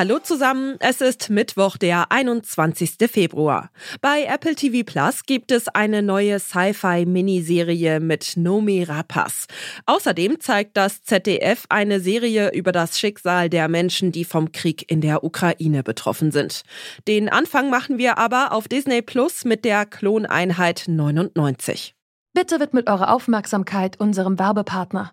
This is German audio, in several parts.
Hallo zusammen, es ist Mittwoch, der 21. Februar. Bei Apple TV Plus gibt es eine neue Sci-Fi-Miniserie mit Nomi Rapace. Außerdem zeigt das ZDF eine Serie über das Schicksal der Menschen, die vom Krieg in der Ukraine betroffen sind. Den Anfang machen wir aber auf Disney Plus mit der Kloneinheit 99. Bitte widmet eure Aufmerksamkeit unserem Werbepartner.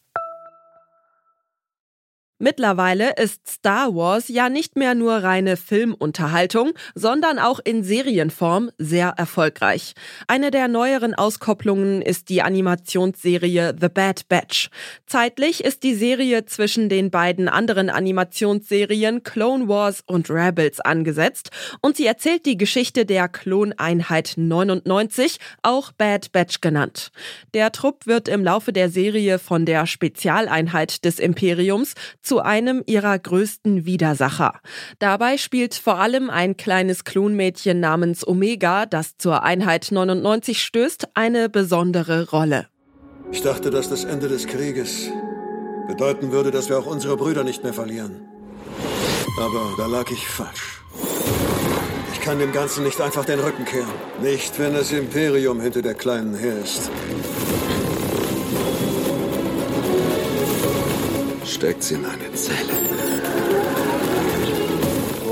Mittlerweile ist Star Wars ja nicht mehr nur reine Filmunterhaltung, sondern auch in Serienform sehr erfolgreich. Eine der neueren Auskopplungen ist die Animationsserie The Bad Batch. Zeitlich ist die Serie zwischen den beiden anderen Animationsserien Clone Wars und Rebels angesetzt und sie erzählt die Geschichte der Kloneinheit 99, auch Bad Batch genannt. Der Trupp wird im Laufe der Serie von der Spezialeinheit des Imperiums zu einem ihrer größten Widersacher. Dabei spielt vor allem ein kleines Klonmädchen namens Omega, das zur Einheit 99 stößt, eine besondere Rolle. Ich dachte, dass das Ende des Krieges bedeuten würde, dass wir auch unsere Brüder nicht mehr verlieren. Aber da lag ich falsch. Ich kann dem Ganzen nicht einfach den Rücken kehren. Nicht, wenn das Imperium hinter der Kleinen her ist. Steckt sie in eine Zelle.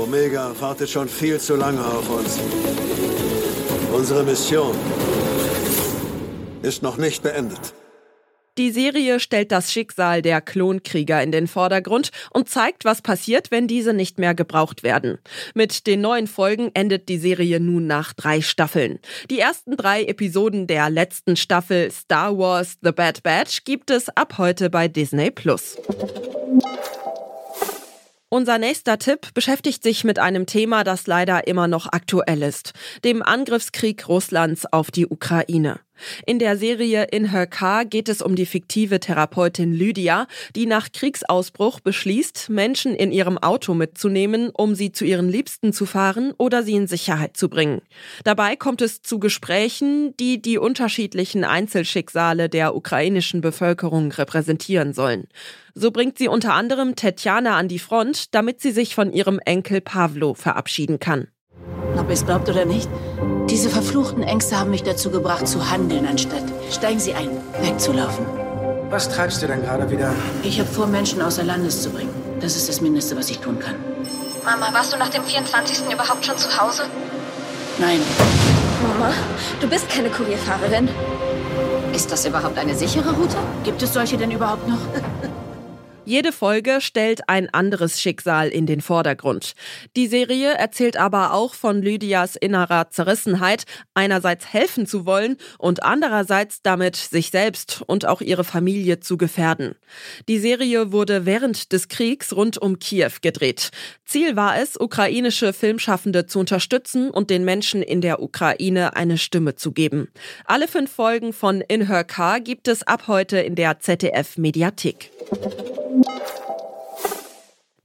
Omega wartet schon viel zu lange auf uns. Unsere Mission ist noch nicht beendet. Die Serie stellt das Schicksal der Klonkrieger in den Vordergrund und zeigt, was passiert, wenn diese nicht mehr gebraucht werden. Mit den neuen Folgen endet die Serie nun nach drei Staffeln. Die ersten drei Episoden der letzten Staffel Star Wars The Bad Batch gibt es ab heute bei Disney Plus. Unser nächster Tipp beschäftigt sich mit einem Thema, das leider immer noch aktuell ist, dem Angriffskrieg Russlands auf die Ukraine. In der Serie In Her Car geht es um die fiktive Therapeutin Lydia, die nach Kriegsausbruch beschließt, Menschen in ihrem Auto mitzunehmen, um sie zu ihren Liebsten zu fahren oder sie in Sicherheit zu bringen. Dabei kommt es zu Gesprächen, die die unterschiedlichen Einzelschicksale der ukrainischen Bevölkerung repräsentieren sollen. So bringt sie unter anderem Tetjana an die Front, damit sie sich von ihrem Enkel Pavlo verabschieden kann. Ob ihr es glaubt oder nicht, diese verfluchten Ängste haben mich dazu gebracht, zu handeln, anstatt steigen Sie ein, wegzulaufen. Was treibst du denn gerade wieder? Ich habe vor, Menschen außer Landes zu bringen. Das ist das Mindeste, was ich tun kann. Mama, warst du nach dem 24. überhaupt schon zu Hause? Nein. Mama, du bist keine Kurierfahrerin. Ist das überhaupt eine sichere Route? Gibt es solche denn überhaupt noch? Jede Folge stellt ein anderes Schicksal in den Vordergrund. Die Serie erzählt aber auch von Lydias innerer Zerrissenheit, einerseits helfen zu wollen und andererseits damit sich selbst und auch ihre Familie zu gefährden. Die Serie wurde während des Kriegs rund um Kiew gedreht. Ziel war es, ukrainische Filmschaffende zu unterstützen und den Menschen in der Ukraine eine Stimme zu geben. Alle fünf Folgen von In Her Car gibt es ab heute in der ZDF Mediathek. Thank you.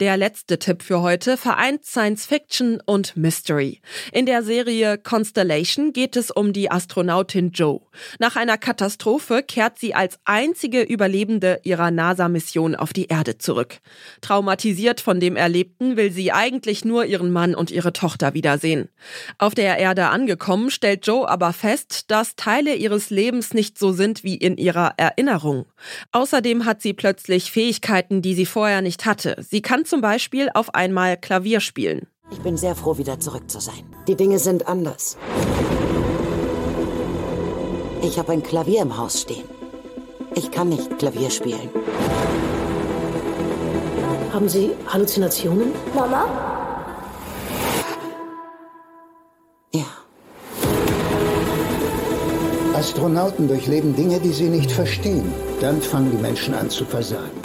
Der letzte Tipp für heute vereint Science Fiction und Mystery. In der Serie Constellation geht es um die Astronautin Joe. Nach einer Katastrophe kehrt sie als einzige Überlebende ihrer NASA-Mission auf die Erde zurück. Traumatisiert von dem Erlebten will sie eigentlich nur ihren Mann und ihre Tochter wiedersehen. Auf der Erde angekommen stellt Joe aber fest, dass Teile ihres Lebens nicht so sind wie in ihrer Erinnerung. Außerdem hat sie plötzlich Fähigkeiten, die sie vorher nicht hatte. Sie kann zum Beispiel auf einmal Klavier spielen. Ich bin sehr froh, wieder zurück zu sein. Die Dinge sind anders. Ich habe ein Klavier im Haus stehen. Ich kann nicht Klavier spielen. Haben Sie Halluzinationen? Mama? Ja. Astronauten durchleben Dinge, die sie nicht verstehen. Dann fangen die Menschen an zu versagen.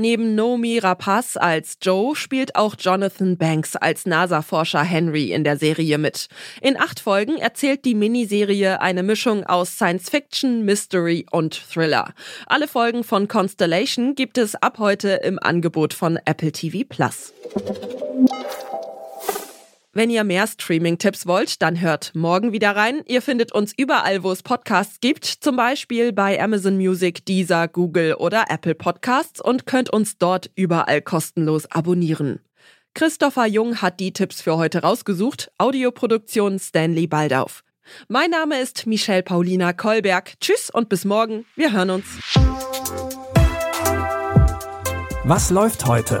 Neben Nomi Rapaz als Joe spielt auch Jonathan Banks als NASA-Forscher Henry in der Serie mit. In acht Folgen erzählt die Miniserie eine Mischung aus Science-Fiction, Mystery und Thriller. Alle Folgen von Constellation gibt es ab heute im Angebot von Apple TV Plus. Wenn ihr mehr Streaming-Tipps wollt, dann hört morgen wieder rein. Ihr findet uns überall, wo es Podcasts gibt, zum Beispiel bei Amazon Music, Deezer, Google oder Apple Podcasts und könnt uns dort überall kostenlos abonnieren. Christopher Jung hat die Tipps für heute rausgesucht. Audioproduktion Stanley Baldauf. Mein Name ist Michelle Paulina Kolberg. Tschüss und bis morgen. Wir hören uns. Was läuft heute?